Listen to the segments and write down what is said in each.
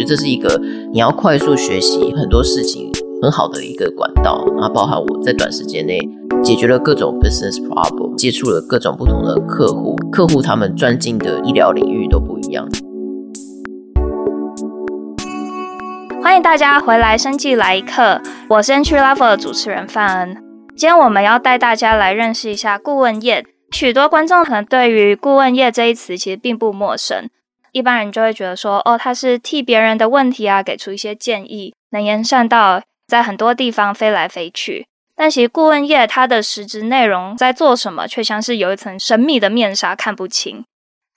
觉得这是一个你要快速学习很多事情很好的一个管道。然后包含我在短时间内解决了各种 business problem，接触了各种不同的客户，客户他们专精的医疗领域都不一样。欢迎大家回来，生计来一课，我是 Entry Level 的主持人范恩。今天我们要带大家来认识一下顾问业。许多观众可能对于顾问业这一词其实并不陌生，一般人就会觉得说，哦，他是替别人的问题啊，给出一些建议，能言善道，在很多地方飞来飞去。但其实顾问业它的实质内容在做什么，却像是有一层神秘的面纱，看不清。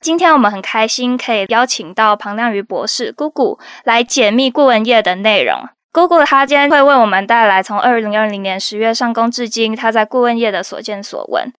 今天我们很开心可以邀请到庞亮瑜博士 Gugu 来解密顾问业的内容。Gugu 他今天会为我们带来从二零二零年十月上工至今他在顾问业的所见所闻。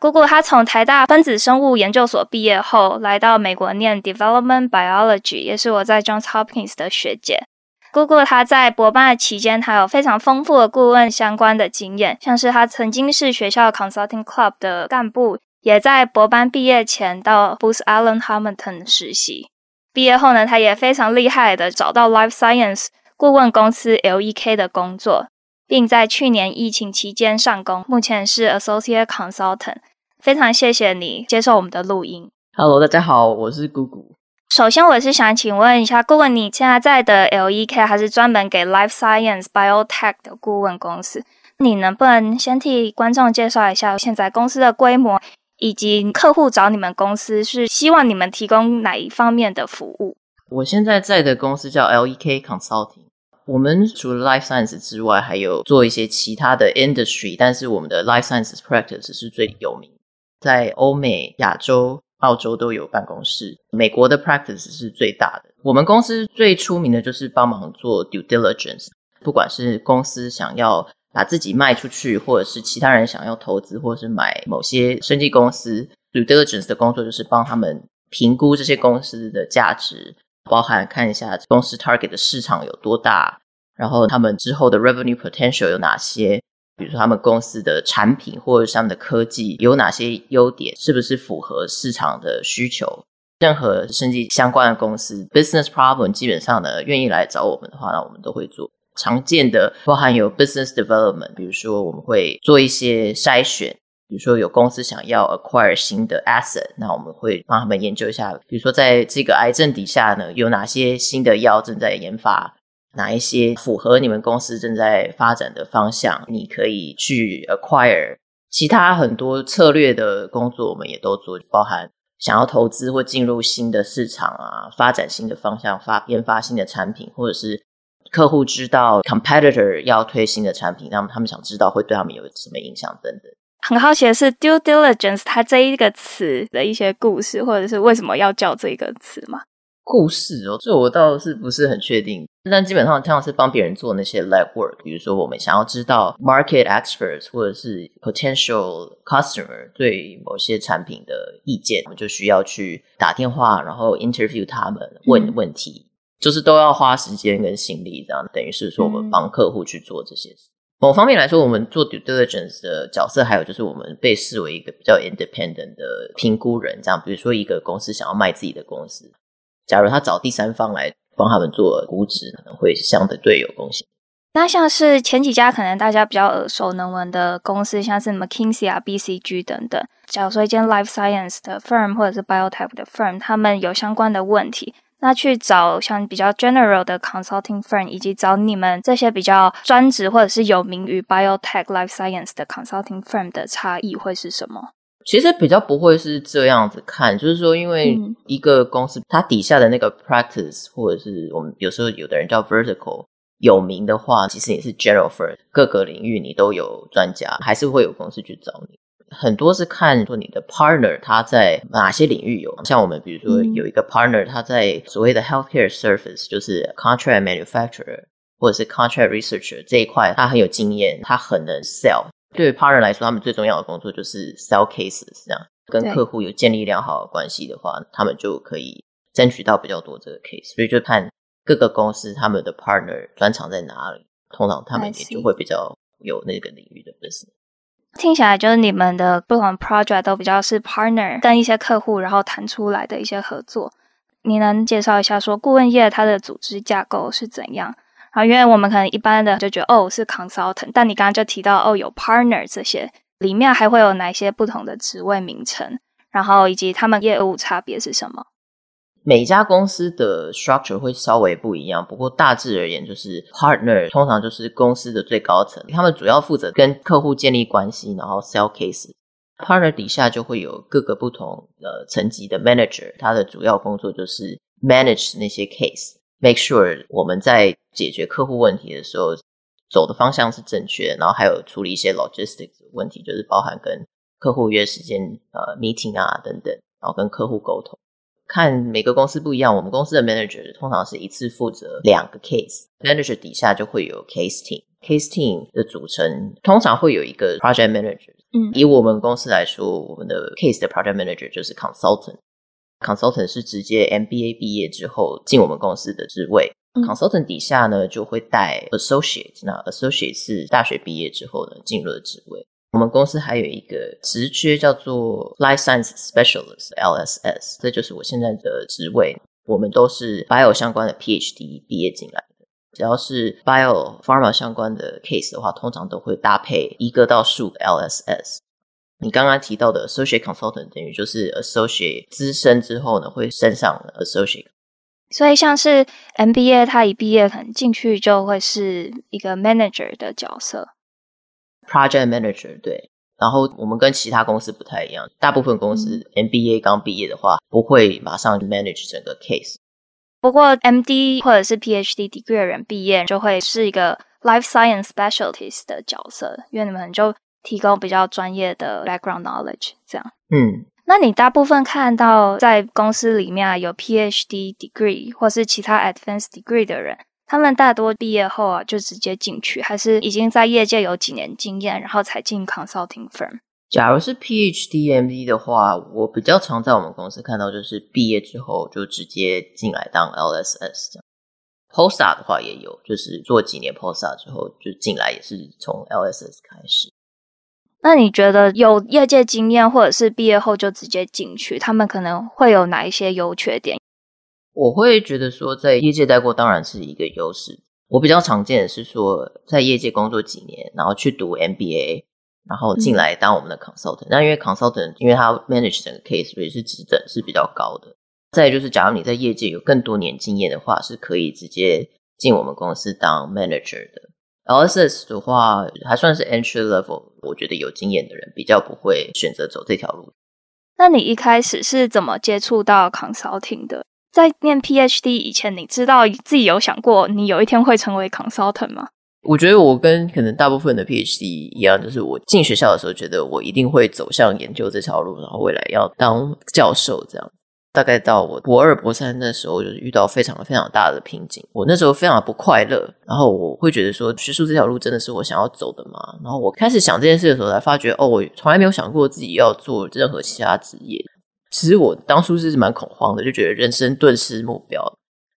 姑姑她从台大分子生物研究所毕业后，来到美国念 Development Biology，也是我在 Johns Hopkins 的学姐。姑姑她在博班的期间，她有非常丰富的顾问相关的经验，像是她曾经是学校 Consulting Club 的干部。也在博班毕业前到 Booz Allen Hamilton 实习，毕业后呢，他也非常厉害的找到 Life Science 顾问公司 LEK 的工作，并在去年疫情期间上工，目前是 Associate Consultant。非常谢谢你接受我们的录音。Hello，大家好，我是 Gugu。首先，我是想请问一下，顾问你现在在的 LEK 还是专门给 Life Science Biotech 的顾问公司？你能不能先替观众介绍一下现在公司的规模？以及客户找你们公司是希望你们提供哪一方面的服务？我现在在的公司叫 LEK Consulting，我们除了 Life Science 之外，还有做一些其他的 Industry，但是我们的 Life science Practice 是最有名，在欧美、亚洲、澳洲都有办公室，美国的 Practice 是最大的。我们公司最出名的就是帮忙做 Due Diligence，不管是公司想要。把自己卖出去，或者是其他人想要投资，或者是买某些生技公司，due diligence 的工作就是帮他们评估这些公司的价值，包含看一下公司 target 的市场有多大，然后他们之后的 revenue potential 有哪些，比如说他们公司的产品或者他们的科技有哪些优点，是不是符合市场的需求？任何生技相关的公司 business problem 基本上呢，愿意来找我们的话，那我们都会做。常见的包含有 business development，比如说我们会做一些筛选，比如说有公司想要 acquire 新的 asset，那我们会帮他们研究一下，比如说在这个癌症底下呢，有哪些新的药正在研发，哪一些符合你们公司正在发展的方向，你可以去 acquire。其他很多策略的工作我们也都做，包含想要投资或进入新的市场啊，发展新的方向，发研发新的产品，或者是。客户知道 competitor 要推新的产品，那么他们想知道会对他们有什么影响等等。很好奇的是 due diligence 它这一个词的一些故事，或者是为什么要叫这个词吗？故事哦，这我倒是不是很确定。但基本上像是帮别人做那些 legwork，比如说我们想要知道 market experts 或者是 potential customer 对某些产品的意见，我们就需要去打电话，然后 interview 他们，问问题。嗯就是都要花时间跟心力，这样等于是说我们帮客户去做这些事。某方面来说，我们做 due diligence 的角色，还有就是我们被视为一个比较 independent 的评估人。这样，比如说一个公司想要卖自己的公司，假如他找第三方来帮他们做估值，可能会相对有贡献。那像是前几家可能大家比较耳熟能闻的公司，像是 McKinsey 啊、BCG 等等。假如说一间 life science 的 firm 或者是 biotech 的 firm，他们有相关的问题。那去找像比较 general 的 consulting firm，以及找你们这些比较专职或者是有名于 biotech life science 的 consulting firm 的差异会是什么？其实比较不会是这样子看，就是说，因为一个公司它底下的那个 practice，或者是我们有时候有的人叫 vertical，有名的话，其实也是 general firm，各个领域你都有专家，还是会有公司去找你。很多是看说你的 partner 他在哪些领域有，像我们比如说有一个 partner 他在所谓的 healthcare service，就是 contract manufacturer 或者是 contract researcher 这一块，他很有经验，他很能 sell。对于 partner 来说，他们最重要的工作就是 sell cases，这样跟客户有建立良好的关系的话，他们就可以争取到比较多这个 case。所以就看各个公司他们的 partner 专长在哪里，通常他们也就会比较有那个领域的 business。听起来就是你们的不同 project 都比较是 partner 跟一些客户，然后谈出来的一些合作。你能介绍一下说顾问业它的组织架构是怎样？啊，因为我们可能一般的就觉得哦是 consultant，但你刚刚就提到哦有 partner 这些，里面还会有哪些不同的职位名称？然后以及他们业务差别是什么？每家公司的 structure 会稍微不一样，不过大致而言，就是 partner 通常就是公司的最高层，他们主要负责跟客户建立关系，然后 sell case。partner 底下就会有各个不同的层级的 manager，他的主要工作就是 manage 那些 case，make sure 我们在解决客户问题的时候走的方向是正确，然后还有处理一些 logistics 问题，就是包含跟客户约时间呃 meeting 啊等等，然后跟客户沟通。看每个公司不一样，我们公司的 manager 通常是一次负责两个 case，manager 底下就会有 case team，case team 的组成通常会有一个 project manager。嗯，以我们公司来说，我们的 case 的 project manager 就是 consultant，consultant 是直接 MBA 毕业之后进我们公司的职位。嗯，consultant 底下呢就会带 associate，那 associate 是大学毕业之后呢进入的职位。我们公司还有一个职缺叫做 Life Science Specialist（LSS），这就是我现在的职位。我们都是 bio 相关的 PhD 毕业进来的。只要是 bio pharma 相关的 case 的话，通常都会搭配一个到数的 LSS。你刚刚提到的 Associate Consultant 等于就是 Associate 资深之后呢，会升上 Associate。所以像是 MBA，他一毕业可能进去就会是一个 Manager 的角色。Project Manager 对，然后我们跟其他公司不太一样，大部分公司 MBA 刚毕业的话，不会马上 manage 整个 case。不过 MD 或者是 PhD degree 的人毕业就会是一个 Life Science Specialist 的角色，因为你们就提供比较专业的 background knowledge 这样。嗯，那你大部分看到在公司里面有 PhD degree 或是其他 advanced degree 的人。他们大多毕业后啊，就直接进去，还是已经在业界有几年经验，然后才进 consulting firm。假如是 PhD MD 的话，我比较常在我们公司看到，就是毕业之后就直接进来当 LSS 这样。Postdoc 的话也有，就是做几年 Postdoc 之后就进来，也是从 LSS 开始。那你觉得有业界经验，或者是毕业后就直接进去，他们可能会有哪一些优缺点？我会觉得说，在业界待过当然是一个优势。我比较常见的是说，在业界工作几年，然后去读 MBA，然后进来当我们的 consultant。那、嗯、因为 consultant，因为他 manage 整个 case，所以是职等是比较高的。再就是，假如你在业界有更多年经验的话，是可以直接进我们公司当 manager 的。LSS 的话，还算是 entry level，我觉得有经验的人比较不会选择走这条路。那你一开始是怎么接触到 consulting 的？在念 PhD 以前，你知道自己有想过你有一天会成为 consultant 吗？我觉得我跟可能大部分的 PhD 一样，就是我进学校的时候觉得我一定会走向研究这条路，然后未来要当教授这样。大概到我博二、博三的时候，就是遇到非常非常大的瓶颈。我那时候非常不快乐，然后我会觉得说，学术这条路真的是我想要走的吗？然后我开始想这件事的时候，才发觉哦，我从来没有想过自己要做任何其他职业。其实我当初是蛮恐慌的，就觉得人生顿失目标。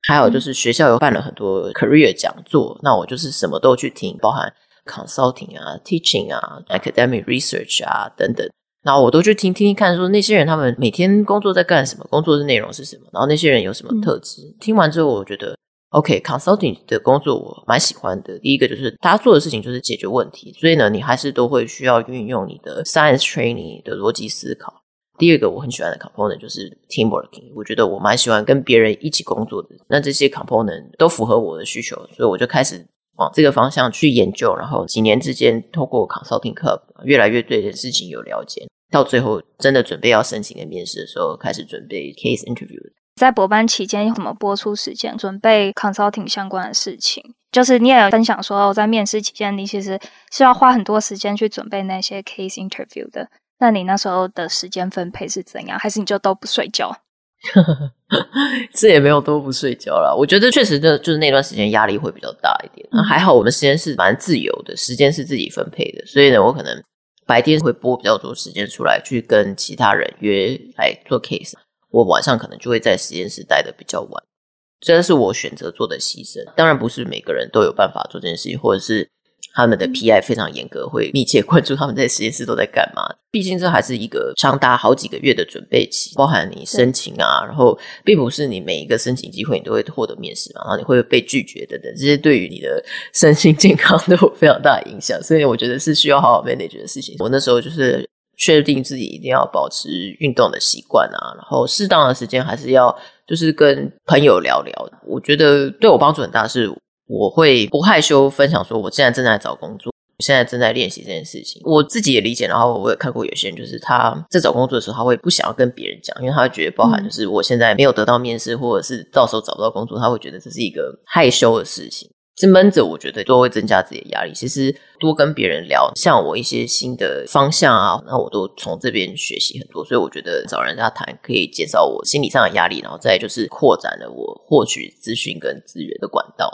还有就是学校有办了很多 career 讲座，那我就是什么都去听，包含 consulting 啊、teaching 啊、academic research 啊等等。然后我都去听听听看，说那些人他们每天工作在干什么，工作的内容是什么，然后那些人有什么特质。嗯、听完之后，我觉得 OK，consulting 的工作我蛮喜欢的。第一个就是大家做的事情就是解决问题，所以呢，你还是都会需要运用你的 science training 的逻辑思考。第二个我很喜欢的 component 就是 teamworking，我觉得我蛮喜欢跟别人一起工作的。那这些 component 都符合我的需求，所以我就开始往这个方向去研究。然后几年之间，透过 consulting club，越来越对这事情有了解。到最后真的准备要申请跟面试的时候，开始准备 case interview。在博班期间，怎么播出时间准备 consulting 相关的事情？就是你也有分享说，在面试期间，你其实是要花很多时间去准备那些 case interview 的。那你那时候的时间分配是怎样？还是你就都不睡觉？这也没有都不睡觉了。我觉得确实的就是那段时间压力会比较大一点。那、嗯、还好，我们实验室蛮自由的，时间是自己分配的，所以呢，我可能白天会拨比较多时间出来去跟其他人约来做 case。我晚上可能就会在实验室待的比较晚，这是我选择做的牺牲。当然不是每个人都有办法做这件事情，或者是。他们的 PI 非常严格，会密切关注他们在实验室都在干嘛。毕竟这还是一个长达好几个月的准备期，包含你申请啊，然后并不是你每一个申请机会你都会获得面试嘛，然后你会被拒绝等等，这些对于你的身心健康都有非常大的影响。所以我觉得是需要好好 manage 的事情。我那时候就是确定自己一定要保持运动的习惯啊，然后适当的时间还是要就是跟朋友聊聊。我觉得对我帮助很大是。我会不害羞分享说，我现在正在找工作，现在正在练习这件事情。我自己也理解，然后我也看过有些人，就是他在找工作的时候，他会不想要跟别人讲，因为他会觉得包含就是我现在没有得到面试，或者是到时候找不到工作，他会觉得这是一个害羞的事情。这闷着，我觉得都会增加自己的压力。其实多跟别人聊，像我一些新的方向啊，那我都从这边学习很多。所以我觉得找人家谈可以减少我心理上的压力，然后再就是扩展了我获取资讯跟资源的管道。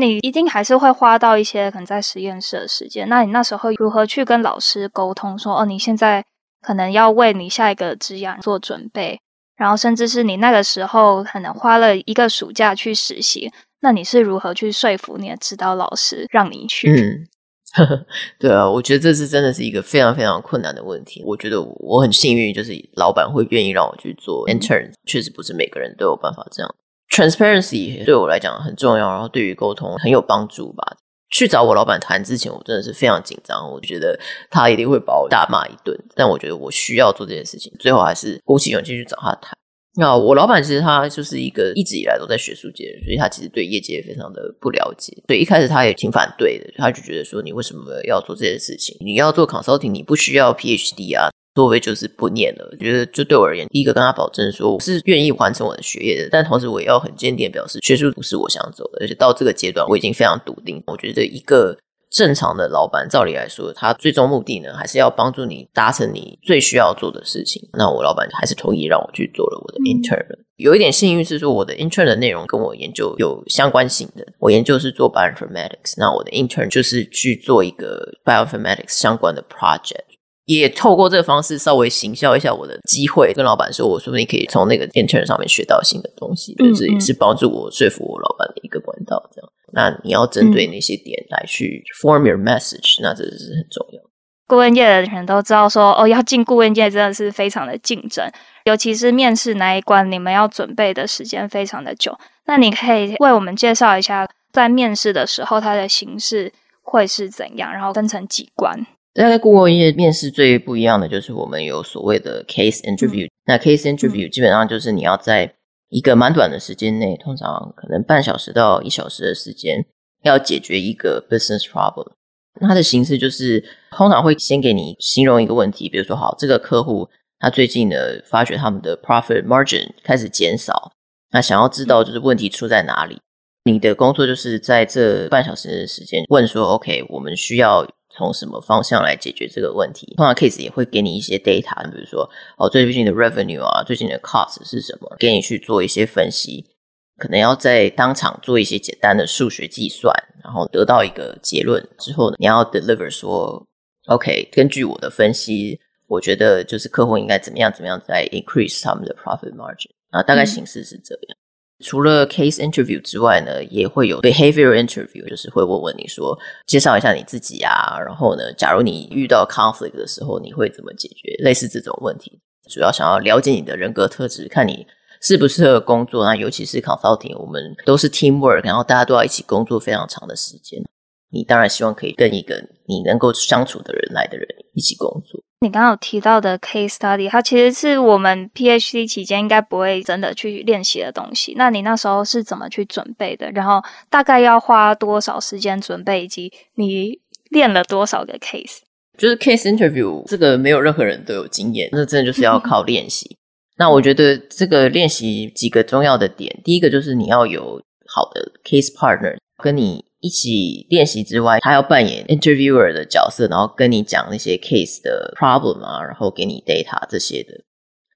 你一定还是会花到一些可能在实验室的时间，那你那时候如何去跟老师沟通说，哦，你现在可能要为你下一个职涯做准备，然后甚至是你那个时候可能花了一个暑假去实习，那你是如何去说服你的指导老师让你去？嗯，呵呵，对啊，我觉得这是真的是一个非常非常困难的问题。我觉得我很幸运，就是老板会愿意让我去做 intern，确实不是每个人都有办法这样。Transparency 对我来讲很重要，然后对于沟通很有帮助吧。去找我老板谈之前，我真的是非常紧张，我觉得他一定会把我大骂一顿。但我觉得我需要做这件事情，最后还是鼓起勇气去找他谈。那我老板其实他就是一个一直以来都在学术界，所以他其实对业界非常的不了解。所以一开始他也挺反对的，他就觉得说，你为什么要做这件事情？你要做 consulting，你不需要 PhD 啊。作为就是不念了，我觉得就对我而言，第一个跟他保证说我是愿意完成我的学业的，但同时我也要很坚定表示学术不是我想走的，而且到这个阶段我已经非常笃定。我觉得一个正常的老板，照理来说，他最终目的呢，还是要帮助你达成你最需要做的事情。那我老板还是同意让我去做了我的 intern。嗯。有一点幸运是说，我的 intern 的内容跟我研究有相关性的，我研究是做 bioinformatics，那我的 intern 就是去做一个 bioinformatics 相关的 project。也透过这个方式稍微行销一下我的机会，跟老板说，我说不定可以从那个 intern 上面学到新的东西，就是也是帮助我说服我老板的一个管道。这样，那你要针对那些点来去 form your message，那这是很重要。顾问界的人都知道说，哦，要进顾问界真的是非常的竞争，尤其是面试那一关，你们要准备的时间非常的久。那你可以为我们介绍一下，在面试的时候它的形式会是怎样，然后分成几关。在顾问业面试最不一样的就是我们有所谓的 case interview，嗯。那 case interview 基本上就是你要在一个蛮短的时间内，通常可能半小时到一小时的时间，要解决一个 business problem。它的形式就是通常会先给你形容一个问题，比如说，好，这个客户他最近呢发觉他们的 profit margin 开始减少，那想要知道就是问题出在哪里。你的工作就是在这半小时的时间问说，OK，我们需要。从什么方向来解决这个问题？通常 case 也会给你一些 data，比如说哦，最近的 revenue 啊，最近的 cost 是什么，给你去做一些分析。可能要在当场做一些简单的数学计算，然后得到一个结论之后呢，你要 deliver 说，OK，根据我的分析，我觉得就是客户应该怎么样怎么样再 increase 他们的 profit margin 啊，大概形式是这样。除了 case interview 之外呢，也会有 behavior interview，就是会问问你说，介绍一下你自己啊，然后呢，假如你遇到 conflict 的时候，你会怎么解决？类似这种问题，主要想要了解你的人格特质，看你适不适合工作。那尤其是 consulting，我们都是 teamwork，然后大家都要一起工作非常长的时间。你当然希望可以跟一个你能够相处的人来的人一起工作。你刚刚有提到的 case study，它其实是我们 PhD 期间应该不会真的去练习的东西。那你那时候是怎么去准备的？然后大概要花多少时间准备，以及你练了多少个 case？就是 case interview 这个没有任何人都有经验，那真的就是要 靠练习。那我觉得这个练习几个重要的点，第一个就是你要有好的 case partner 跟你。一起练习之外，他要扮演 interviewer 的角色，然后跟你讲那些 case 的 problem 啊，然后给你 data 这些的。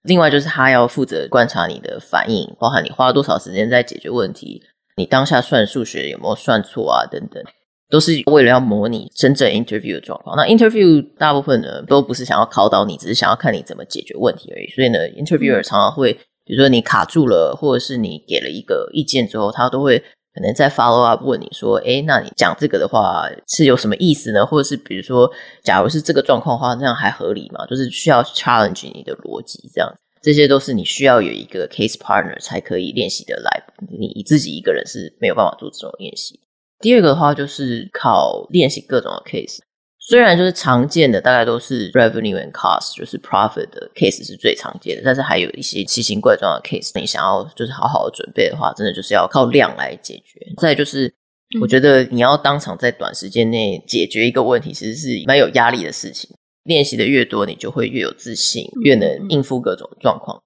另外就是他要负责观察你的反应，包含你花了多少时间在解决问题，你当下算数学有没有算错啊，等等，都是为了要模拟真正 interview 的状况。那 interview 大部分呢都不是想要考倒你，只是想要看你怎么解决问题而已。所以呢，interviewer 常常会，比如说你卡住了，或者是你给了一个意见之后，他都会。可能在 follow up 问你说，哎，那你讲这个的话是有什么意思呢？或者是比如说，假如是这个状况的话，这样还合理吗？就是需要 challenge 你的逻辑，这样，这些都是你需要有一个 case partner 才可以练习的来。你自己一个人是没有办法做这种练习。第二个的话就是靠练习各种的 case。虽然就是常见的大概都是 revenue and cost，就是 profit 的 case 是最常见的，但是还有一些奇形怪状的 case，你想要就是好好的准备的话，真的就是要靠量来解决。再就是，我觉得你要当场在短时间内解决一个问题，其实是蛮有压力的事情。练习的越多，你就会越有自信，越能应付各种状况。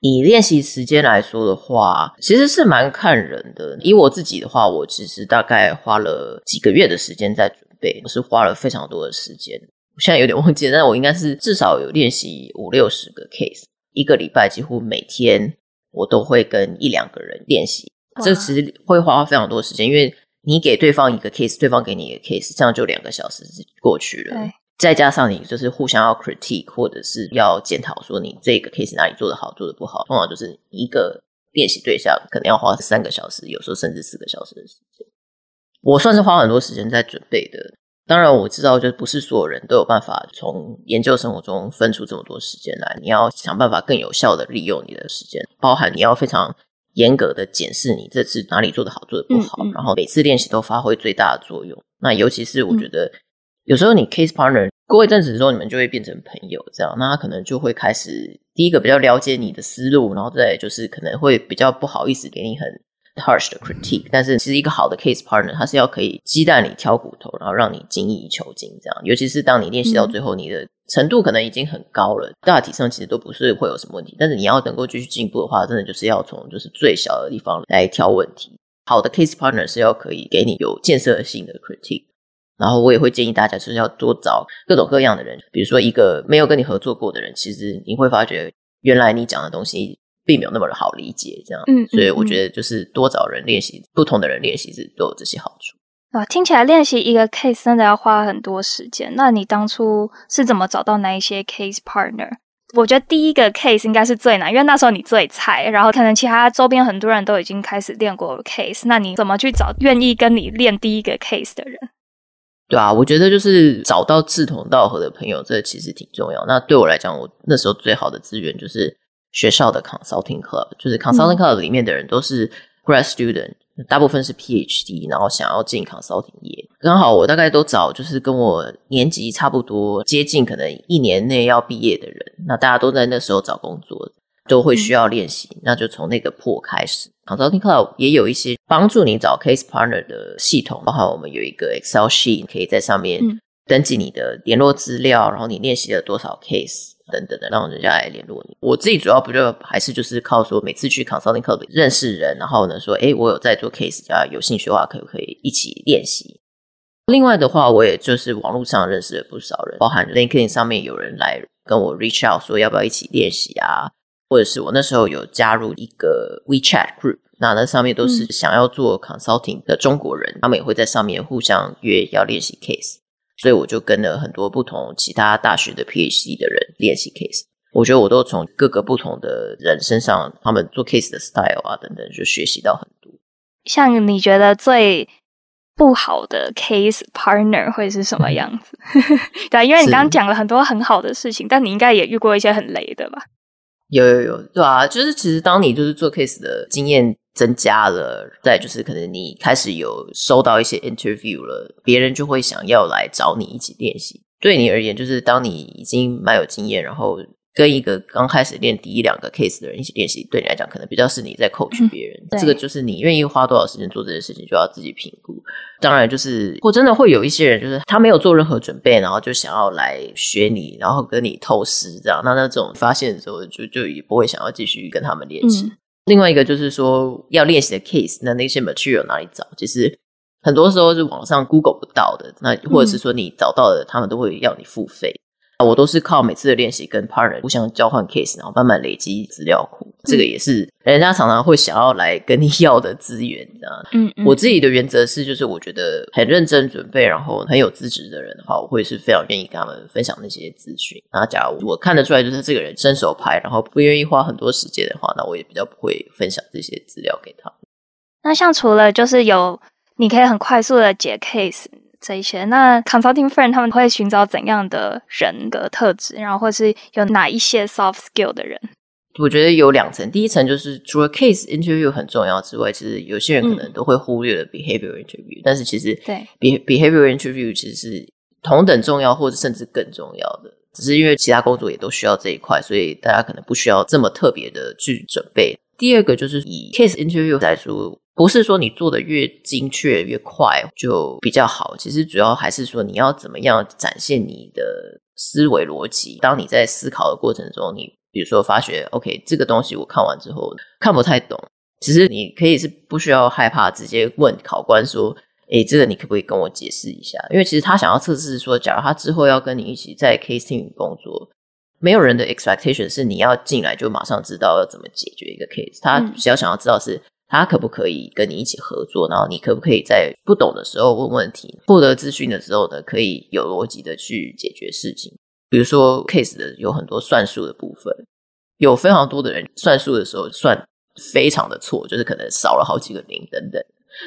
以练习时间来说的话，其实是蛮看人的。以我自己的话，我其实大概花了几个月的时间在准备，我是花了非常多的时间。我现在有点忘记了，但我应该是至少有练习五六十个 case，一个礼拜几乎每天我都会跟一两个人练习。这其实会花非常多的时间，因为你给对方一个 case，对方给你一个 case，这样就两个小时过去了。再加上你就是互相要 critique，或者是要检讨，说你这个 case 哪里做的好，做的不好，通常就是一个练习对象可能要花三个小时，有时候甚至四个小时的时间。我算是花很多时间在准备的。当然我知道，就不是所有人都有办法从研究生活中分出这么多时间来。你要想办法更有效的利用你的时间，包含你要非常严格的检视你这次哪里做的好，做的不好，嗯嗯，然后每次练习都发挥最大的作用。那尤其是我觉得。嗯有时候你 case partner 过一阵子之后，你们就会变成朋友，这样，那他可能就会开始第一个比较了解你的思路，然后再就是可能会比较不好意思给你很 harsh 的 critique。但是其实一个好的 case partner，他是要可以鸡蛋里挑骨头，然后让你精益求精，这样。尤其是当你练习到最后，你的程度可能已经很高了，大体上其实都不是会有什么问题。但是你要能够继续进步的话，真的就是要从就是最小的地方来挑问题。好的 case partner 是要可以给你有建设性的 critique。然后我也会建议大家，就是要多找各种各样的人。比如说，一个没有跟你合作过的人，其实你会发觉，原来你讲的东西并没有那么的好理解。这样，嗯，所以我觉得就是多找人练习，不同的人练习是都有这些好处。啊，听起来练习一个 case 真的要花很多时间。那你当初是怎么找到那一些 case partner？我觉得第一个 case 应该是最难，因为那时候你最菜，然后可能其他周边很多人都已经开始练过 case。那你怎么去找愿意跟你练第一个 case 的人？对啊，我觉得就是找到志同道合的朋友，这其实挺重要。那对我来讲，我那时候最好的资源就是学校的 consulting club，就是 consulting club 里面的人都是 grad student，大部分是 PhD，然后想要进 consulting 业。刚好我大概都找就是跟我年级差不多接近，可能一年内要毕业的人。那大家都在那时候找工作。都会需要练习，嗯、那就从那个破开始。Consulting Club 也有一些帮助你找 case partner 的系统，包含我们有一个 Excel sheet，可以在上面登记你的联络资料，然后你练习了多少 case 等等的，让人家来联络你。我自己主要不就还是就是靠说每次去 Consulting Club 认识人，然后呢说，哎，我有在做 case，大家有兴趣的话，可不可以一起练习？另外的话，我也就是网络上认识了不少人，包含 LinkedIn 上面有人来跟我 reach out 说要不要一起练习啊。或者是我那时候有加入一个 WeChat group，那那上面都是想要做 consulting 的中国人，嗯、他们也会在上面互相约要练习 case，所以我就跟了很多不同其他大学的 PhD 的人练习 case。我觉得我都从各个不同的人身上，他们做 case 的 style 啊等等，就学习到很多。像你觉得最不好的 case partner 会是什么样子？对，因为你刚刚讲了很多很好的事情，但你应该也遇过一些很雷的吧？有有有，对啊，就是其实当你就是做 case 的经验增加了，再就是可能你开始有收到一些 interview 了，别人就会想要来找你一起练习。对你而言，就是当你已经蛮有经验，然后。跟一个刚开始练第一两个 case 的人一起练习，对你来讲可能比较是你在 coach 别人。嗯、这个就是你愿意花多少时间做这件事情，就要自己评估。当然，就是或真的会有一些人，就是他没有做任何准备，然后就想要来学你，然后跟你透视这样。那那种发现的时候，就就也不会想要继续跟他们练习。嗯、另外一个就是说，要练习的 case，那那些 material 哪里找？其实很多时候是网上 Google 不到的，那或者是说你找到的，他们都会要你付费。我都是靠每次的练习跟 partner 互相交换 case，然后慢慢累积资料库。这个也是人家常常会想要来跟你 要的资源，这样。嗯，嗯，我自己的原则是，就是我觉得很认真准备，然后很有资质的人的话，我会是非常愿意跟他们分享那些资讯。那假如我看得出来，就是这个人伸手牌，然后不愿意花很多时间的话，那我也比较不会分享这些资料给他。那像除了就是有你可以很快速的解 case 这一些，那 consulting firm 他们会寻找怎样的人格特质，然后或是有哪一些 soft skill 的人？我觉得有两层，第一层就是除了 case interview 很重要之外，其实有些人可能都会忽略了 behavior interview，、嗯、但是其实对 behavior interview 其实是同等重要，或者甚至更重要的。只是因为其他工作也都需要这一块，所以大家可能不需要这么特别的去准备。第二个就是以 case interview 来说，不是说你做的越精确越快就比较好，其实主要还是说你要怎么样展现你的思维逻辑。当你在思考的过程中，你比如说发觉，OK，这个东西我看完之后看不太懂，其实你可以是不需要害怕，直接问考官说。诶，这个你可不可以跟我解释一下？因为其实他想要测试说，假如他之后要跟你一起在 case team 工作，没有人的 expectation 是你要进来就马上知道要怎么解决一个 case。他比较想要知道是他可不可以跟你一起合作，然后你可不可以在不懂的时候问问题，获得资讯的时候呢，可以有逻辑的去解决事情。比如说 case 的有很多算术的部分，有非常多的人算术的时候算非常的错，就是可能少了好几个零等等。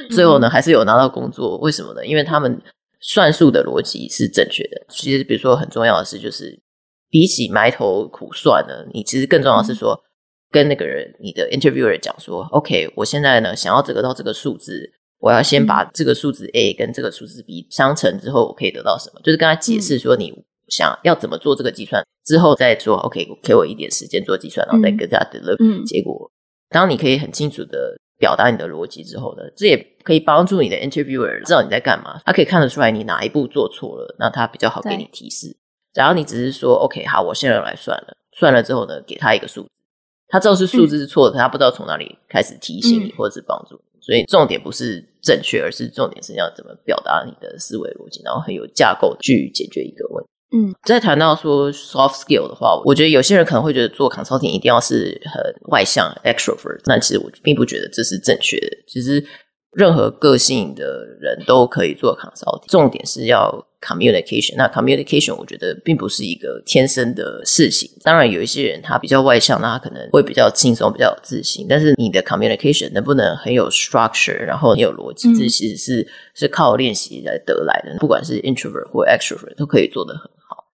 最后呢，还是有拿到工作，为什么呢？因为他们算术的逻辑是正确的。其实，比如说很重要的是，就是比起埋头苦算呢，你其实更重要的是说，跟那个人，你的 interviewer 讲说，OK，我现在呢想要这个到这个数字，我要先把这个数字 A 跟这个数字 B 相乘之后，我可以得到什么？就是跟他解释说，你想要怎么做这个计算，之后再说，OK，给我一点时间做计算，然后再跟他 deliver 结果。当你可以很清楚的。表达你的逻辑之后呢，这也可以帮助你的 interviewer 知道你在干嘛。他可以看得出来你哪一步做错了，那他比较好给你提示。假如你只是说 OK 好，我现在来算了，算了之后呢，给他一个数字，他知道是数字是错的，嗯、他不知道从哪里开始提醒你或者是帮助你。嗯、所以重点不是正确，而是重点是要怎么表达你的思维逻辑，然后很有架构去解决一个问题。嗯，在谈到说 soft skill 的话，我觉得有些人可能会觉得做 consulting 一定要是很外向 extrovert，但其实我并不觉得这是正确的。其实任何个性的人都可以做 consulting，重点是要 communication。那 communication 我觉得并不是一个天生的事情。当然有一些人他比较外向，那他可能会比较轻松、比较有自信。但是你的 communication 能不能很有 structure，然后很有逻辑，这其实是是靠练习来得来的。不管是 introvert 或 extrovert 都可以做得很好。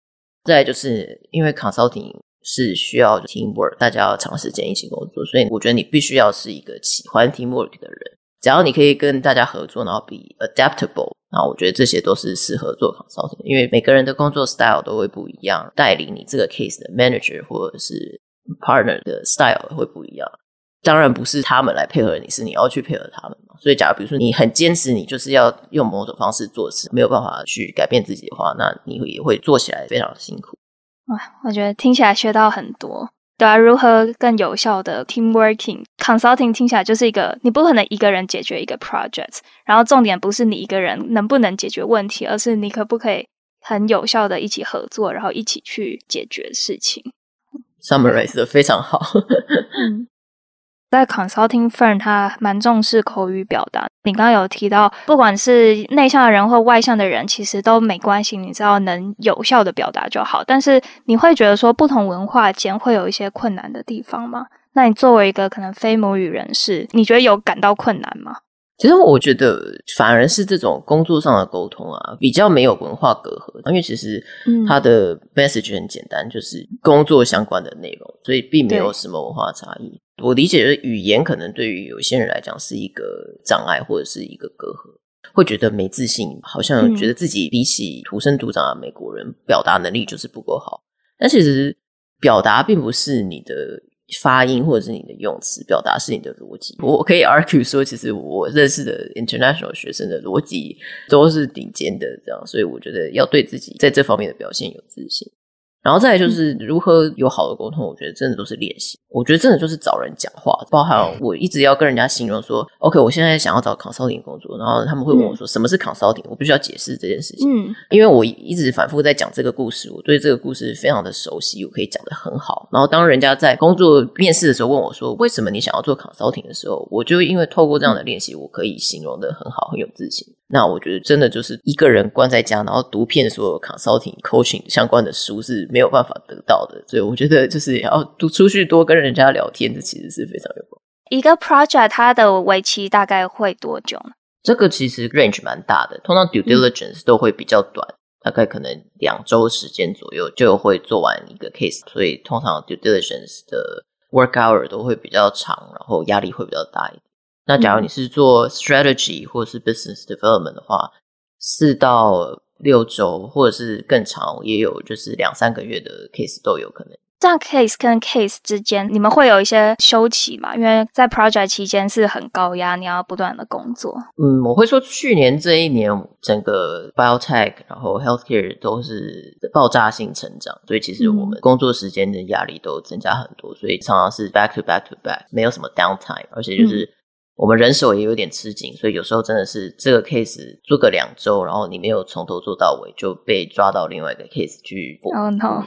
再来就是因为 consulting 是需要 teamwork，大家要长时间一起工作，所以我觉得你必须要是一个喜欢 teamwork 的人。只要你可以跟大家合作，然后比 adaptable，然后我觉得这些都是适合做 consulting。因为每个人的工作 style 都会不一样，带领你这个 case 的 manager 或者是 partner 的 style 会不一样。当然不是他们来配合你，是你要去配合他们。所以，假如比如说你很坚持，你就是要用某种方式做事，没有办法去改变自己的话，那你会也会做起来非常辛苦。哇，我觉得听起来学到很多。对啊，如何更有效的 team working？consulting 听起来就是一个你不可能一个人解决一个 project，然后重点不是你一个人能不能解决问题，而是你可不可以很有效的一起合作，然后一起去解决事情。Summarize 的非常好。嗯在 consulting firm，他蛮重视口语表达。你刚刚有提到，不管是内向的人或外向的人，其实都没关系，你只要能有效的表达就好。但是你会觉得说，不同文化间会有一些困难的地方吗？那你作为一个可能非母语人士，你觉得有感到困难吗？其实我觉得反而是这种工作上的沟通啊，比较没有文化隔阂，因为其实它的 message 很简单，就是工作相关的内容，所以并没有什么文化差异。我理解的语言可能对于有些人来讲是一个障碍或者是一个隔阂，会觉得没自信，好像觉得自己比起土生土长的美国人表达能力就是不够好。但其实表达并不是你的。发音或者是你的用词表达是你的逻辑，我可以 argue 说，其实我认识的 international 学生的逻辑都是顶尖的，这样，所以我觉得要对自己在这方面的表现有自信。然后再来就是如何有好的沟通，我觉得真的都是练习。我觉得真的就是找人讲话，包含我一直要跟人家形容说，OK，我现在想要找 consulting 工作，然后他们会问我说，什么是 consulting？我必须要解释这件事情，嗯，因为我一直反复在讲这个故事，我对这个故事非常的熟悉，我可以讲的很好。然后当人家在工作面试的时候问我说，为什么你想要做 consulting 的时候，我就因为透过这样的练习，我可以形容的很好，很有自信。那我觉得真的就是一个人关在家，然后读遍所有 consulting、coaching 相关的书是没有办法得到的。所以我觉得就是要读出去多跟人家聊天，这其实是非常有用。一个 project 它的为期大概会多久呢？这个其实 range 蛮大的，通常 due diligence 都会比较短，嗯、大概可能两周时间左右就会做完一个 case，所以通常 due diligence 的 work hour 都会比较长，然后压力会比较大一点。那假如你是做 strategy 或者是 business development 的话，四到六周或者是更长，也有就是两三个月的 case 都有可能。这样 case 跟 case 之间，你们会有一些休息吗？因为在 project 期间是很高压，你要不断的工作。嗯，我会说去年这一年，整个 biotech 然后 healthcare 都是爆炸性成长，所以其实我们工作时间的压力都增加很多，所以常常是 back to back to back，没有什么 downtime，而且就是我们人手也有点吃紧，所以有时候真的是这个 case 做个两周，然后你没有从头做到尾，就被抓到另外一个 case 去补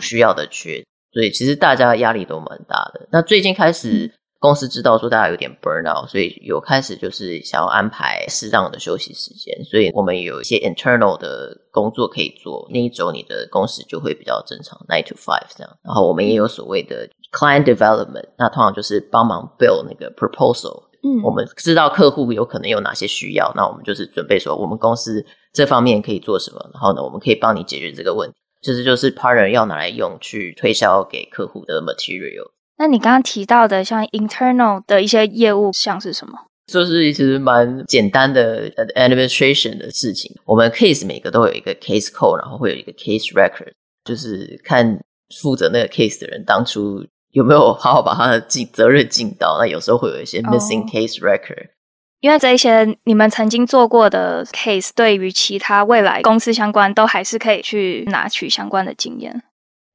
需要的缺。所以其实大家压力都蛮大的。那最近开始，公司知道说大家有点 burn out，所以有开始就是想要安排适当的休息时间。所以我们有一些 internal 的工作可以做，那一周你的工时就会比较正常，nine to five 这样。然后我们也有所谓的 client development，那通常就是帮忙 build 那个 proposal。嗯，我们知道客户有可能有哪些需要，那我们就是准备说我们公司这方面可以做什么，然后呢，我们可以帮你解决这个问题。其实就是 partner 要拿来用去推销给客户的 material。那你刚刚提到的像 internal 的一些业务，像是什么？就是其实蛮简单的 administration 的事情。我们 case 每个都有一个 case code，然后会有一个 case record，就是看负责那个 case 的人当初有没有好好把他的尽责任尽到。那有时候会有一些 missing case record。Oh. 因为这一些你们曾经做过的 case，对于其他未来公司相关，都还是可以去拿取相关的经验。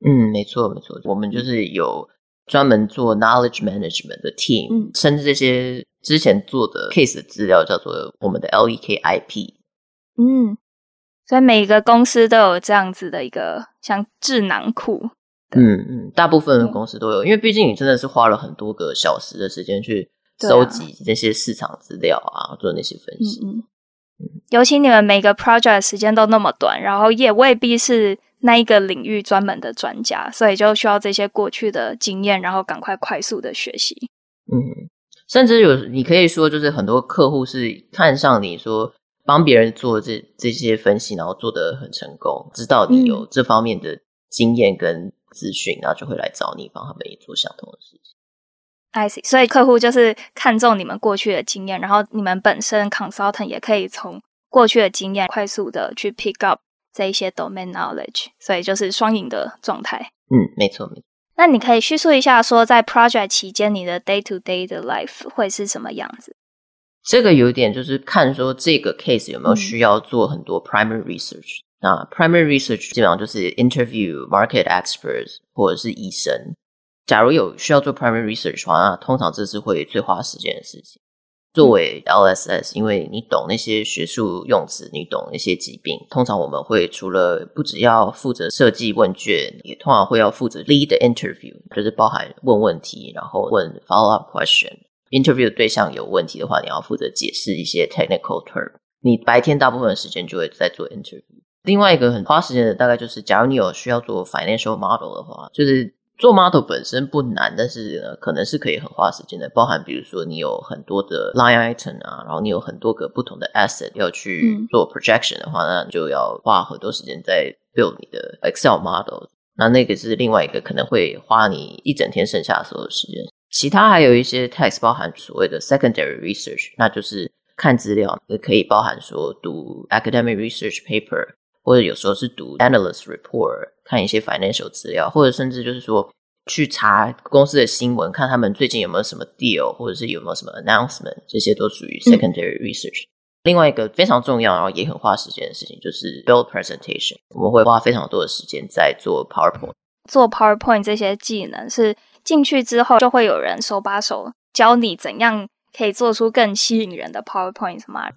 嗯，没错没错，我们就是有专门做 knowledge management 的 team，嗯，甚至这些之前做的 case 的资料叫做我们的 LEK IP。嗯，所以每一个公司都有这样子的一个像智囊库。嗯嗯，大部分的公司都有，因为毕竟你真的是花了很多个小时的时间去。收集那些市场资料啊，做那些分析。嗯，嗯，尤其你们每个 project 时间都那么短，然后也未必是那一个领域专门的专家，所以就需要这些过去的经验，然后赶快快速的学习。嗯，甚至有你可以说，就是很多客户是看上你说帮别人做这这些分析，然后做得很成功，知道你有这方面的经验跟资讯，然后就会来找你帮他们也做相同的事情。I see，所以客户就是看重你们过去的经验，然后你们本身 consultant 也可以从过去的经验快速的去 pick up 这一些 domain knowledge，所以就是双赢的状态。嗯，没错没错。那你可以叙述一下，说在 project 期间你的 day to day 的 life 会是什么样子？这个有点就是看说这个 case 有没有需要做很多 primary research。嗯。那 primary research 基本上就是 interview market experts 或者是医生。假如有需要做 primary research 的话，那通常这是会最花时间的事情。作为 LSS，因为你懂那些学术用词，你懂那些疾病，通常我们会除了不只要负责设计问卷，也通常会要负责 lead the interview，就是包含问问题，然后问 follow up question。interview 对象有问题的话，你要负责解释一些 technical term。你白天大部分时间就会在做 interview。另外一个很花时间的，大概就是假如你有需要做 financial model 的话，就是。做 model 本身不难，但是呢，可能是可以很花时间的。包含比如说你有很多的 line item 啊，然后你有很多个不同的 asset 要去做 projection 的话，嗯、那你就要花很多时间在 build 你的 Excel model。那那个是另外一个可能会花你一整天剩下的所有时间。其他还有一些 text 包含所谓的 secondary research，那就是看资料，也可以包含说读 academic research paper。或者有时候是读 analyst report，看一些 financial 资料，或者甚至就是说去查公司的新闻，看他们最近有没有什么 deal，或者是有没有什么 announcement，这些都属于 secondary research。嗯。另外一个非常重要，然后也很花时间的事情，就是 build presentation。我们会花非常多的时间在做 PowerPoint。做 PowerPoint 这些技能是进去之后就会有人手把手教你怎样可以做出更吸引人的 PowerPoint 吗？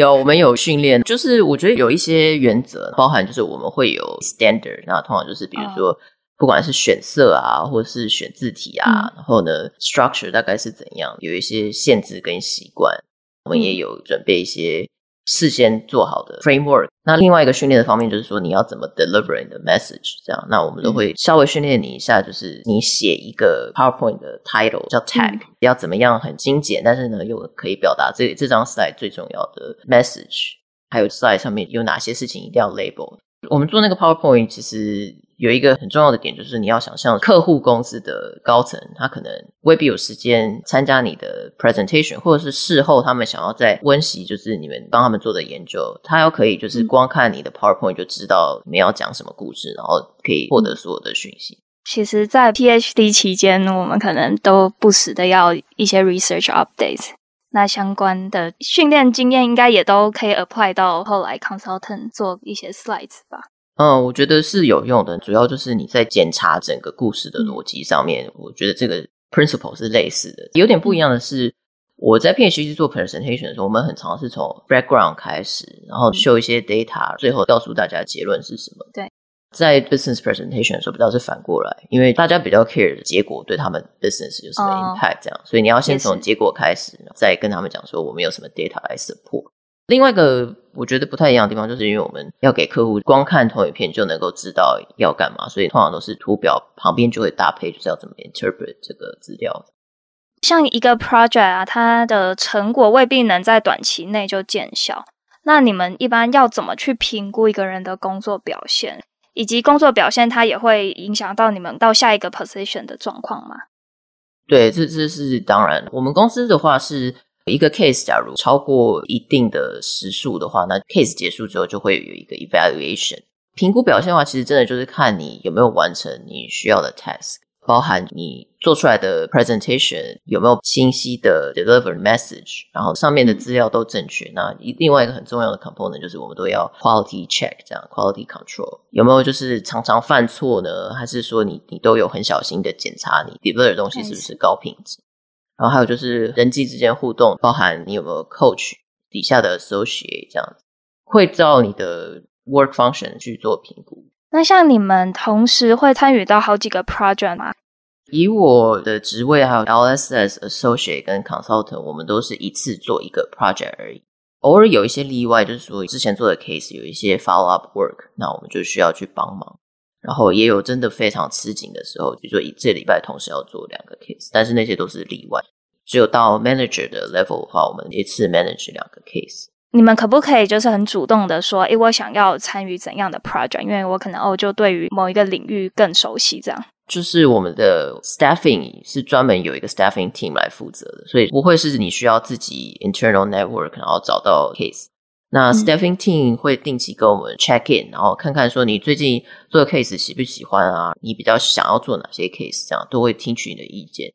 有，我们有训练，就是我觉得有一些原则，包含就是我们会有 standard，那通常就是比如说，不管是选色啊，或者是选字体啊，嗯、然后呢，structure 大概是怎样，有一些限制跟习惯，我们也有准备一些事先做好的 framework。那另外一个训练的方面就是说，你要怎么 deliver 你的 message，这样。那我们都会稍微训练你一下，就是你写一个 PowerPoint 的 title 叫 tag，、嗯、要怎么样很精简，但是呢又可以表达这这张 slide 最重要的 message，还有 slide 上面有哪些事情一定要 label。我们做那个 PowerPoint 其实。有一个很重要的点，就是你要想象客户公司的高层，他可能未必有时间参加你的 presentation，或者是事后他们想要再温习，就是你们帮他们做的研究，他要可以就是光看你的 PowerPoint 就知道你们要讲什么故事，然后可以获得所有的讯息。其实，在 PhD 期间，我们可能都不时的要一些 research updates，那相关的训练经验应该也都可以 apply 到后来 consultant 做一些 slides 吧。嗯，我觉得是有用的，主要就是你在检查整个故事的逻辑上面，嗯、我觉得这个 principle 是类似的。有点不一样的是，我在 PhD 做 presentation 的时候，我们很常是从 background 开始，然后 show 一些 data，最后告诉大家结论是什么。对，在 business presentation 的时候，比较是反过来，因为大家比较 care 的结果对他们 business 有什么 impact，这样，哦、所以你要先从结果开始，再跟他们讲说我们有什么 data 来 support。另外一个我觉得不太一样的地方，就是因为我们要给客户光看投影片就能够知道要干嘛，所以通常都是图表旁边就会搭配，就是要怎么 interpret 这个资料。像一个 project 啊，它的成果未必能在短期内就见效。那你们一般要怎么去评估一个人的工作表现，以及工作表现它也会影响到你们到下一个 position 的状况吗？对，这这是当然。我们公司的话是。一个 case 假如超过一定的时数的话，那 case 结束之后就会有一个 evaluation 评估表现的话，其实真的就是看你有没有完成你需要的 task，包含你做出来的 presentation 有没有清晰的 deliver message，然后上面的资料都正确。那另外一个很重要的 component 就是我们都要 quality check，这样 quality control 有没有就是常常犯错呢？还是说你你都有很小心的检查你 deliver 的东西是不是高品质？然后还有就是人际之间互动，包含你有没有 coach 底下的 associate 这样子，会照你的 work function 去做评估。那像你们同时会参与到好几个 project 吗？以我的职位还有 LSS associate 跟 consultant，我们都是一次做一个 project 而已。偶尔有一些例外，就是说之前做的 case 有一些 follow up work，那我们就需要去帮忙。然后也有真的非常吃紧的时候，比如说这礼拜同时要做两个 case，但是那些都是例外。只有到 manager 的 level 的话，我们一次 manage 两个 case。你们可不可以就是很主动的说，诶，我想要参与怎样的 project？因为我可能哦，就对于某一个领域更熟悉，这样。就是我们的 staffing 是专门有一个 staffing team 来负责的，所以不会是你需要自己 internal network 然后找到 case。那 staffing team 会定期跟我们 check in，然后看看说你最近做的 case 喜不喜欢啊？你比较想要做哪些 case？这样都会听取你的意见。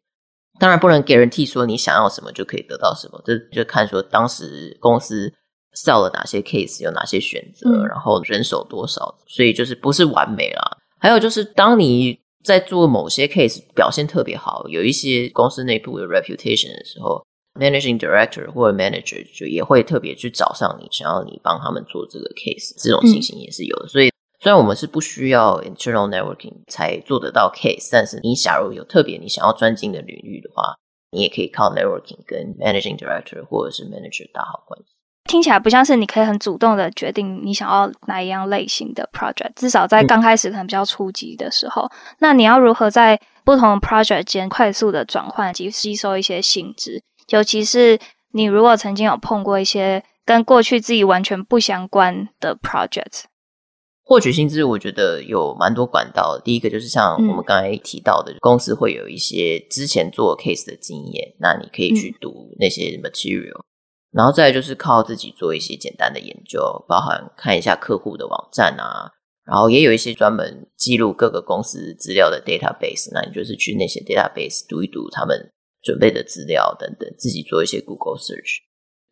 当然不能 guarantee 说你想要什么就可以得到什么，这就看说当时公司 sell 了哪些 case，有哪些选择，嗯、然后人手多少，所以就是不是完美啦。还有就是当你在做某些 case 表现特别好，有一些公司内部有 reputation 的时候。Managing Director 或者 Manager 就也会特别去找上你，想要你帮他们做这个 case，这种情形也是有的。嗯、所以虽然我们是不需要 internal networking 才做得到 case，但是你假如有特别你想要专精的领域的话，你也可以靠 networking 跟 Managing Director 或者是 Manager 打好关系。听起来不像是你可以很主动的决定你想要哪一样类型的 project，至少在刚开始可能比较初级的时候，嗯、那你要如何在不同 project 间快速的转换及吸收一些新知？尤其是你如果曾经有碰过一些跟过去自己完全不相关的 project，获取薪资，我觉得有蛮多管道。第一个就是像我们刚才提到的，嗯、公司会有一些之前做 case 的经验，那你可以去读那些 material，、嗯、然后再来就是靠自己做一些简单的研究，包含看一下客户的网站啊，然后也有一些专门记录各个公司资料的 database，那你就是去那些 database 读一读他们。准备的资料等等，自己做一些 Google search。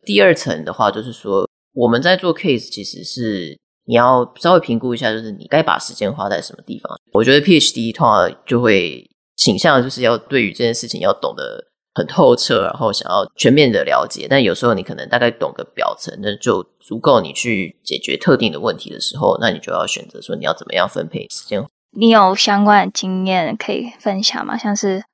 第二层的话，就是说我们在做 case，其实是你要稍微评估一下，就是你该把时间花在什么地方。我觉得 PhD 通常就会倾向就是要对于这件事情要懂得很透彻，然后想要全面的了解。但有时候你可能大概懂个表层，那就足够你去解决特定的问题的时候，那你就要选择说你要怎么样分配时间。你有相关的经验可以分享吗？像是。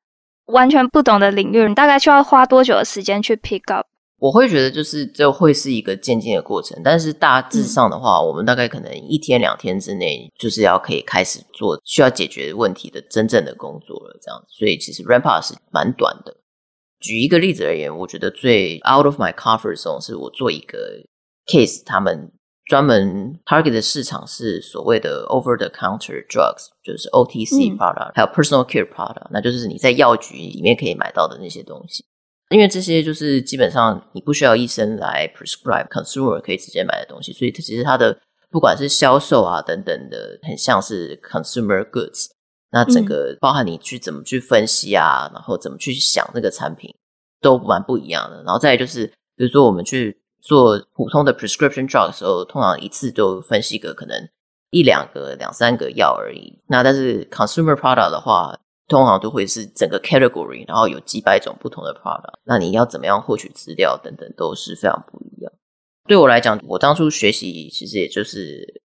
完全不懂的领域，你大概需要花多久的时间去 pick up？我会觉得就是这会是一个渐进的过程，但是大致上的话，我们大概可能一天两天之内就是要可以开始做需要解决问题的真正的工作了，这样。所以其实 ramp up 是蛮短的。举一个例子而言，我觉得最 out of my comfort zone 是我做一个 case，他们专门 target 的市场是所谓的 over the counter drugs，就是 OTC product，、嗯、还有 personal care product，那就是你在药局里面可以买到的那些东西。因为这些就是基本上你不需要医生来 prescribe，consumer 可以直接买的东西，所以它其实它的不管是销售啊等等的，很像是 consumer goods。那整个包含你去怎么去分析啊，嗯、然后怎么去想这个产品，都蛮不一样的。然后再来就是，比如说我们去做普通的 prescription drug 的时候，通常一次都分析个可能一两个、两三个药而已。那但是 consumer product 的话，通常都会是整个 category，然后有几百种不同的 product，那你要怎么样获取资料等等都是非常不一样。对我来讲，我当初学习其实也就是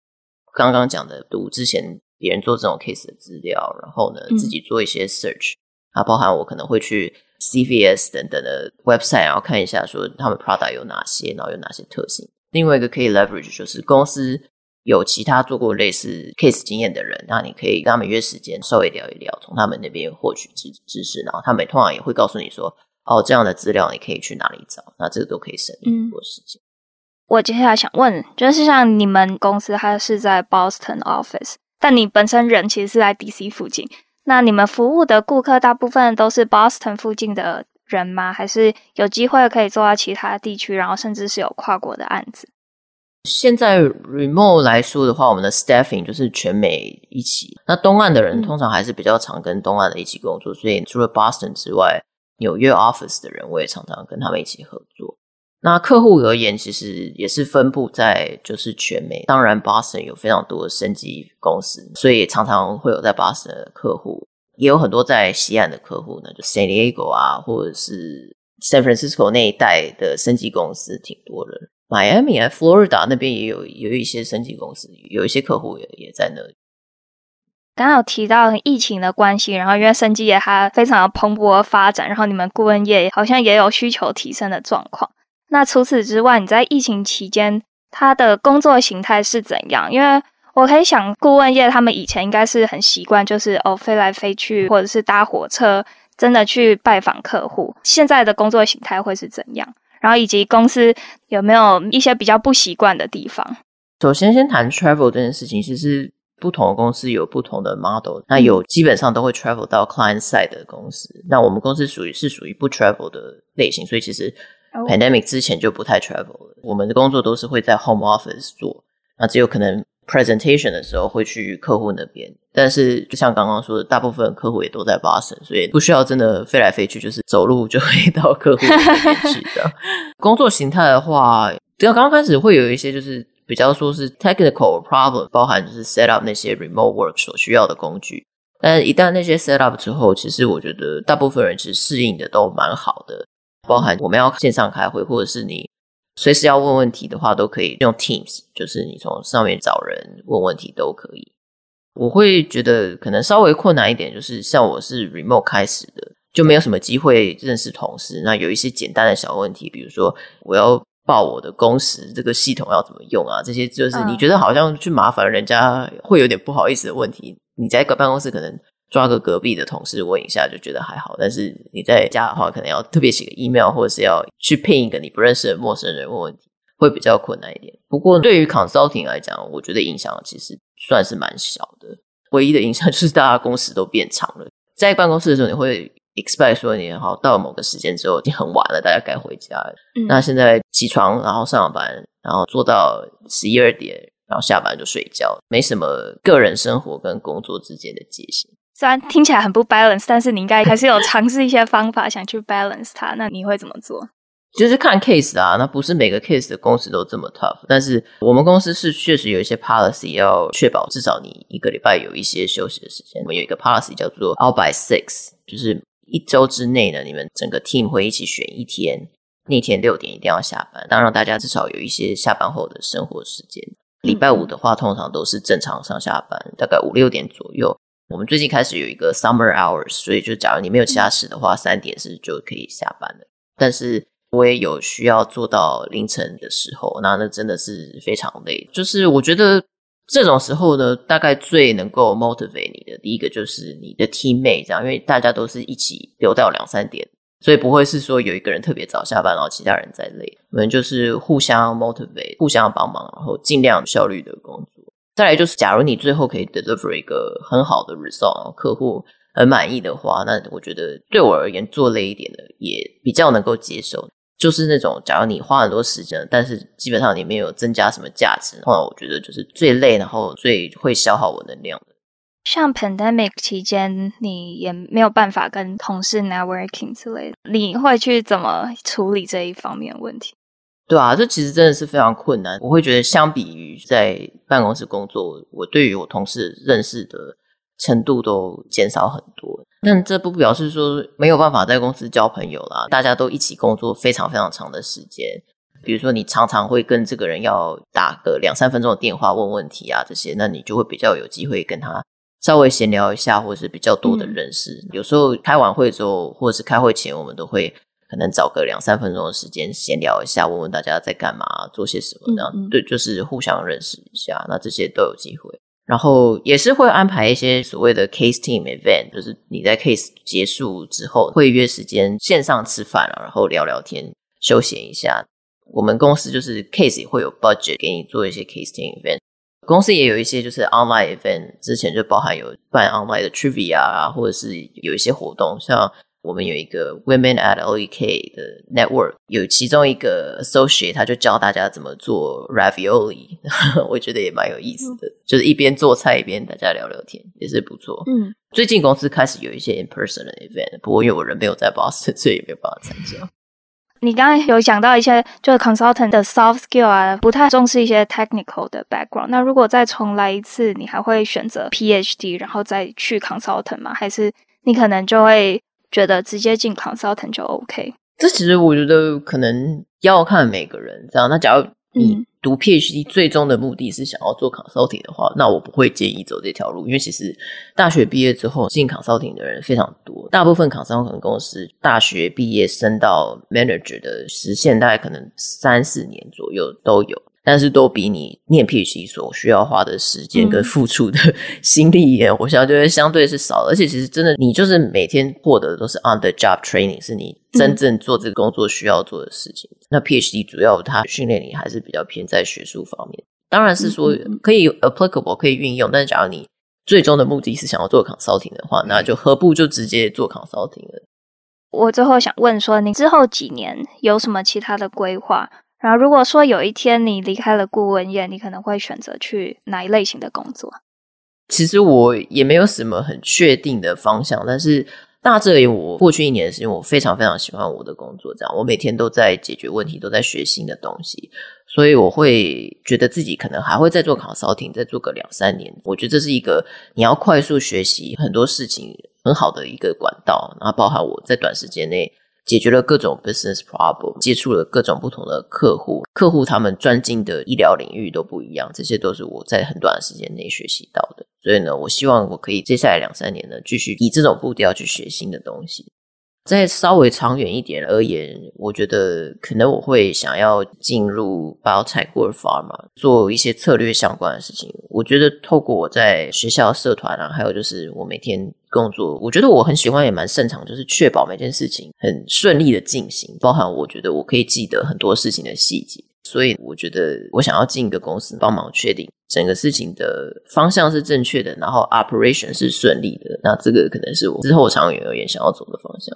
刚刚讲的，读之前别人做这种 case 的资料，然后呢自己做一些 search，啊，包含我可能会去 CVS 等等的 website，然后看一下说他们 product 有哪些，然后有哪些特性。另外一个可以 leverage 就是公司。有其他做过类似 case 经验的人，那你可以跟他们约时间，稍微聊一聊，从他们那边获取知知识，然后他们通常也会告诉你说，哦，这样的资料你可以去哪里找，那这个都可以省很多时间。嗯。我接下来想问，就是像你们公司它是在 Boston office，但你本身人其实是在 DC 附近，那你们服务的顾客大部分都是 Boston 附近的人吗？还是有机会可以做到其他地区，然后甚至是有跨国的案子？现在 remote 来说的话，我们的 staffing 就是全美一起。那东岸的人通常还是比较常跟东岸的一起工作，嗯、所以除了 Boston 之外，纽约 office 的人我也常常跟他们一起合作。那客户而言，其实也是分布在就是全美。当然，Boston 有非常多的升级公司，所以常常会有在 Boston 的客户，也有很多在西岸的客户呢，就 San Diego 啊，或者是 San Francisco 那一带的升级公司挺多的。Miami 啊，Florida 那边也有有一些升级公司，有一些客户也也在那里。刚刚有提到疫情的关系，然后因为生技业它非常蓬勃发展，然后你们顾问业好像也有需求提升的状况。那除此之外，你在疫情期间，他的工作形态是怎样？因为我可以想，顾问业他们以前应该是很习惯，就是哦飞来飞去，或者是搭火车，真的去拜访客户。现在的工作形态会是怎样？然后以及公司有没有一些比较不习惯的地方？首先，先谈 travel 这件事情。其实不同的公司有不同的 model，那有基本上都会 travel 到 client side 的公司。那我们公司属于是属于不 travel 的类型，所以其实 pandemic 之前就不太 travel 了。Oh. 我们的工作都是会在 home office 做，那只有可能 presentation 的时候会去客户那边。但是就像刚刚说的，大部分客户也都在 Boston，所以不需要真的飞来飞去，就是走路就可以到客户那边去的。工作形态的话，只要刚刚开始会有一些就是比较说是 technical problem，包含就是 set up 那些 remote work 所需要的工具。但是一旦那些 set up 之后，其实我觉得大部分人其实适应的都蛮好的。包含我们要线上开会，或者是你随时要问问题的话，都可以用 Teams，就是你从上面找人问问题都可以。我会觉得可能稍微困难一点，就是像我是 remote 开始的，就没有什么机会认识同事。那有一些简单的小问题，比如说我要报我的工时，这个系统要怎么用啊？这些就是你觉得好像去麻烦人家，会有点不好意思的问题。你在一个办公室可能抓个隔壁的同事问一下，就觉得还好。但是你在家的话，可能要特别写个 email，或者是要去 ping 一个你不认识的陌生人问问题，会比较困难一点。不过对于 consulting 来讲，我觉得影响其实。算是蛮小的，唯一的影响就是大家工时都变长了。在办公室的时候，你会 expect 说你好到了某个时间之后已经很晚了，大家该回家了。嗯、那现在起床，然后上班，然后做到十一二点，然后下班就睡觉，没什么个人生活跟工作之间的界限。虽然听起来很不 balance，但是你应该还是有尝试一些方法想去 balance 它。那你会怎么做？就是看 case 啊，那不是每个 case 的公司都这么 tough，但是我们公司是确实有一些 policy 要确保至少你一个礼拜有一些休息的时间。我们有一个 policy 叫做 out by six，就是一周之内呢，你们整个 team 会一起选一天，那天六点一定要下班，当然大家至少有一些下班后的生活时间。礼拜五的话，通常都是正常上下班，大概五六点左右。我们最近开始有一个 summer hours，所以就假如你没有其他事的话，三点是就可以下班了，但是。我也有需要做到凌晨的时候，那那真的是非常累。就是我觉得这种时候呢，大概最能够 motivate 你的，第一个就是你的 teammate，这样，因为大家都是一起留到两三点，所以不会是说有一个人特别早下班，然后其他人在累。我们就是互相 motivate，互相帮忙，然后尽量效率的工作。再来就是，假如你最后可以 deliver 一个很好的 result，客户很满意的话，那我觉得对我而言做累一点的也比较能够接受。就是那种，假如你花很多时间，但是基本上你没有增加什么价值，那我觉得就是最累，然后最会消耗我能量的。像 pandemic 期间，你也没有办法跟同事 networking 之类的，你会去怎么处理这一方面问题？对啊，这其实真的是非常困难。我会觉得，相比于在办公室工作，我对于我同事认识的程度都减少很多。但这不表示说没有办法在公司交朋友啦。大家都一起工作非常非常长的时间，比如说你常常会跟这个人要打个两三分钟的电话问问题啊，这些，那你就会比较有机会跟他稍微闲聊一下，或者是比较多的认识。嗯、有时候开完会之后，或者是开会前，我们都会。可能找个两三分钟的时间闲聊一下，问问大家在干嘛，做些什么，这样、嗯嗯、对，就是互相认识一下。那这些都有机会，然后也是会安排一些所谓的 case team event，就是你在 case 结束之后会约时间线上吃饭啊，然后聊聊天，休闲一下。我们公司就是 case 也会有 budget 给你做一些 case team event，公司也有一些就是 online event，之前就包含有办 online 的 trivia 啊，或者是有一些活动，像。我们有一个 Women at OEK 的 network，有其中一个 associate，他就教大家怎么做 ravioli，我觉得也蛮有意思的，嗯、就是一边做菜一边大家聊聊天，也是不错。嗯，最近公司开始有一些 in person 的 event，不过因为我人没有在 Boston，所以也没有办法参加。你刚刚有讲到一些就是 consultant 的 soft skill 啊，不太重视一些 technical 的 background。那如果再重来一次，你还会选择 PhD 然后再去 consultant 吗？还是你可能就会？觉得直接进 consultant 就 OK，这其实我觉得可能要看每个人这样。那假如你读 PhD 最终的目的是想要做 consulting 的话，那我不会建议走这条路，因为其实大学毕业之后进 consulting 的人非常多，大部分 consulting 公司大学毕业升到 manager 的时限大概可能三四年左右都有。但是都比你念 PhD 所需要花的时间跟付出的 心力也，我想觉得相对是少。而且其实真的，你就是每天获得的都是 on the job training，是你真正做这个工作需要做的事情。那 PhD 主要它训练你还是比较偏在学术方面。当然是说可以 applicable 可以运用，但是假如你最终的目的是想要做 consulting 的话，那就何不就直接做 consulting 了？我最后想问说，你之后几年有什么其他的规划？然后，如果说有一天你离开了顾问业，你可能会选择去哪一类型的工作？其实我也没有什么很确定的方向，但是大致而言，我过去一年的时间，我非常非常喜欢我的工作。这样，我每天都在解决问题，都在学新的东西，所以我会觉得自己可能还会再做 consulting，再做个两三年。我觉得这是一个你要快速学习很多事情很好的一个管道，然后包含我在短时间内。解决了各种 business problem，接触了各种不同的客户，客户他们专精的医疗领域都不一样，这些都是我在很短的时间内学习到的。所以呢，我希望我可以接下来两三年呢，继续以这种步调去学新的东西。再稍微长远一点而言，我觉得可能我会想要进入 biotech 或 pharma 做一些策略相关的事情。我觉得透过我在学校社团啊，还有就是我每天工作，我觉得我很喜欢也蛮擅长，就是确保每件事情很顺利的进行，包含我觉得我可以记得很多事情的细节。所以我觉得我想要进一个公司，帮忙确定整个事情的方向是正确的，然后 operation 是顺利的。那这个可能是我之后长远而言想要走的方向。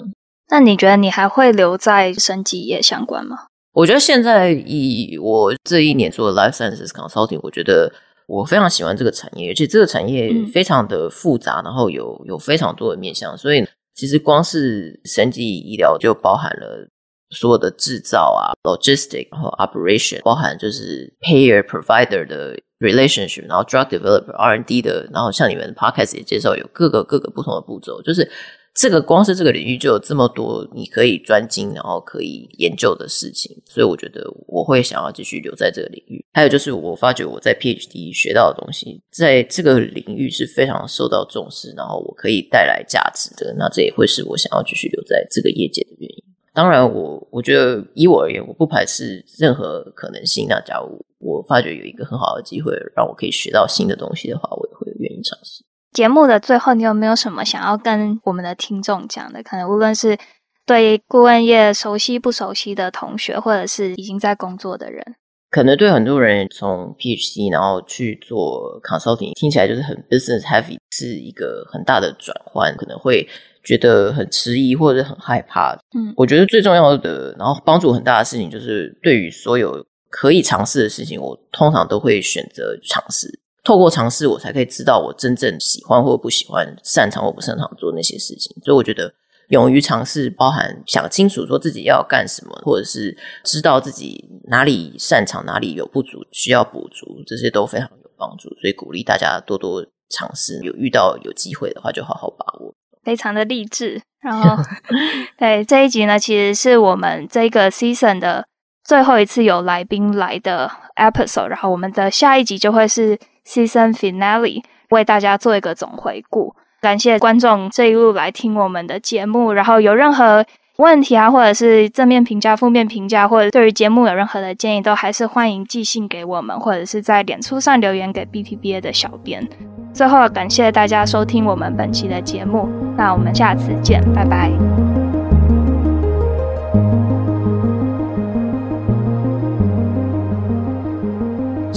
那你觉得你还会留在生技业相关吗？我觉得现在以我这一年做的 life sciences consulting，我觉得我非常喜欢这个产业，而且这个产业非常的复杂，嗯、然后有有非常多的面向。所以其实光是生技医疗就包含了所有的制造啊，logistic，然后 operation，包含就是 payer provider 的 relationship，然后 drug developer R N D 的，然后像你们 podcast 也介绍有各个各个不同的步骤，就是。这个光是这个领域就有这么多你可以专精，然后可以研究的事情，所以我觉得我会想要继续留在这个领域。还有就是，我发觉我在 PhD 学到的东西，在这个领域是非常受到重视，然后我可以带来价值的。那这也会是我想要继续留在这个业界的原因。当然我，我觉得以我而言，我不排斥任何可能性。那假如我发觉有一个很好的机会，让我可以学到新的东西的话，我也会愿意尝试。节目的最后，你有没有什么想要跟我们的听众讲的？可能无论是对顾问业熟悉不熟悉的同学，或者是已经在工作的人，可能对很多人从 PhD 然后去做 consulting，听起来就是很 business heavy，是一个很大的转换，可能会觉得很迟疑或者很害怕。嗯，我觉得最重要的，然后帮助很大的事情，就是对于所有可以尝试的事情，我通常都会选择尝试。透过尝试，我才可以知道我真正喜欢或不喜欢、擅长或不擅长做那些事情。所以，我觉得勇于尝试，包含想清楚说自己要干什么，或者是知道自己哪里擅长、哪里有不足需要补足，这些都非常有帮助。所以，鼓励大家多多尝试。有遇到有机会的话，就好好把握。非常的励志。然后，对这一集呢，其实是我们这个 season 的最后一次有来宾来的 episode。然后，我们的下一集就会是。Season Finale 为大家做一个总回顾，感谢观众这一路来听我们的节目。然后有任何问题啊，或者是正面评价、负面评价，或者对于节目有任何的建议，都还是欢迎寄信给我们，或者是在脸书上留言给 BTBA 的小编。最后，感谢大家收听我们本期的节目，那我们下次见，拜拜。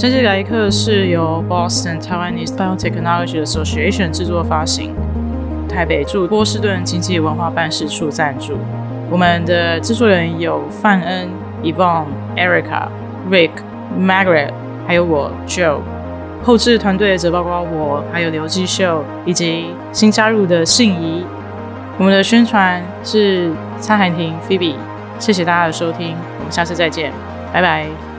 生技来客是由 Boston Taiwanese Biotechnology Association 制作发行，台北驻波士顿经济文化办事处赞助。我们的制作人有范恩、Yvonne、Erica、Rick、Margaret，还有我 Joe。后制团队则包括我，还有刘继秀，以及新加入的信仪。我们的宣传是蔡涵婷 Phoebe。谢谢大家的收听，我们下次再见，拜拜。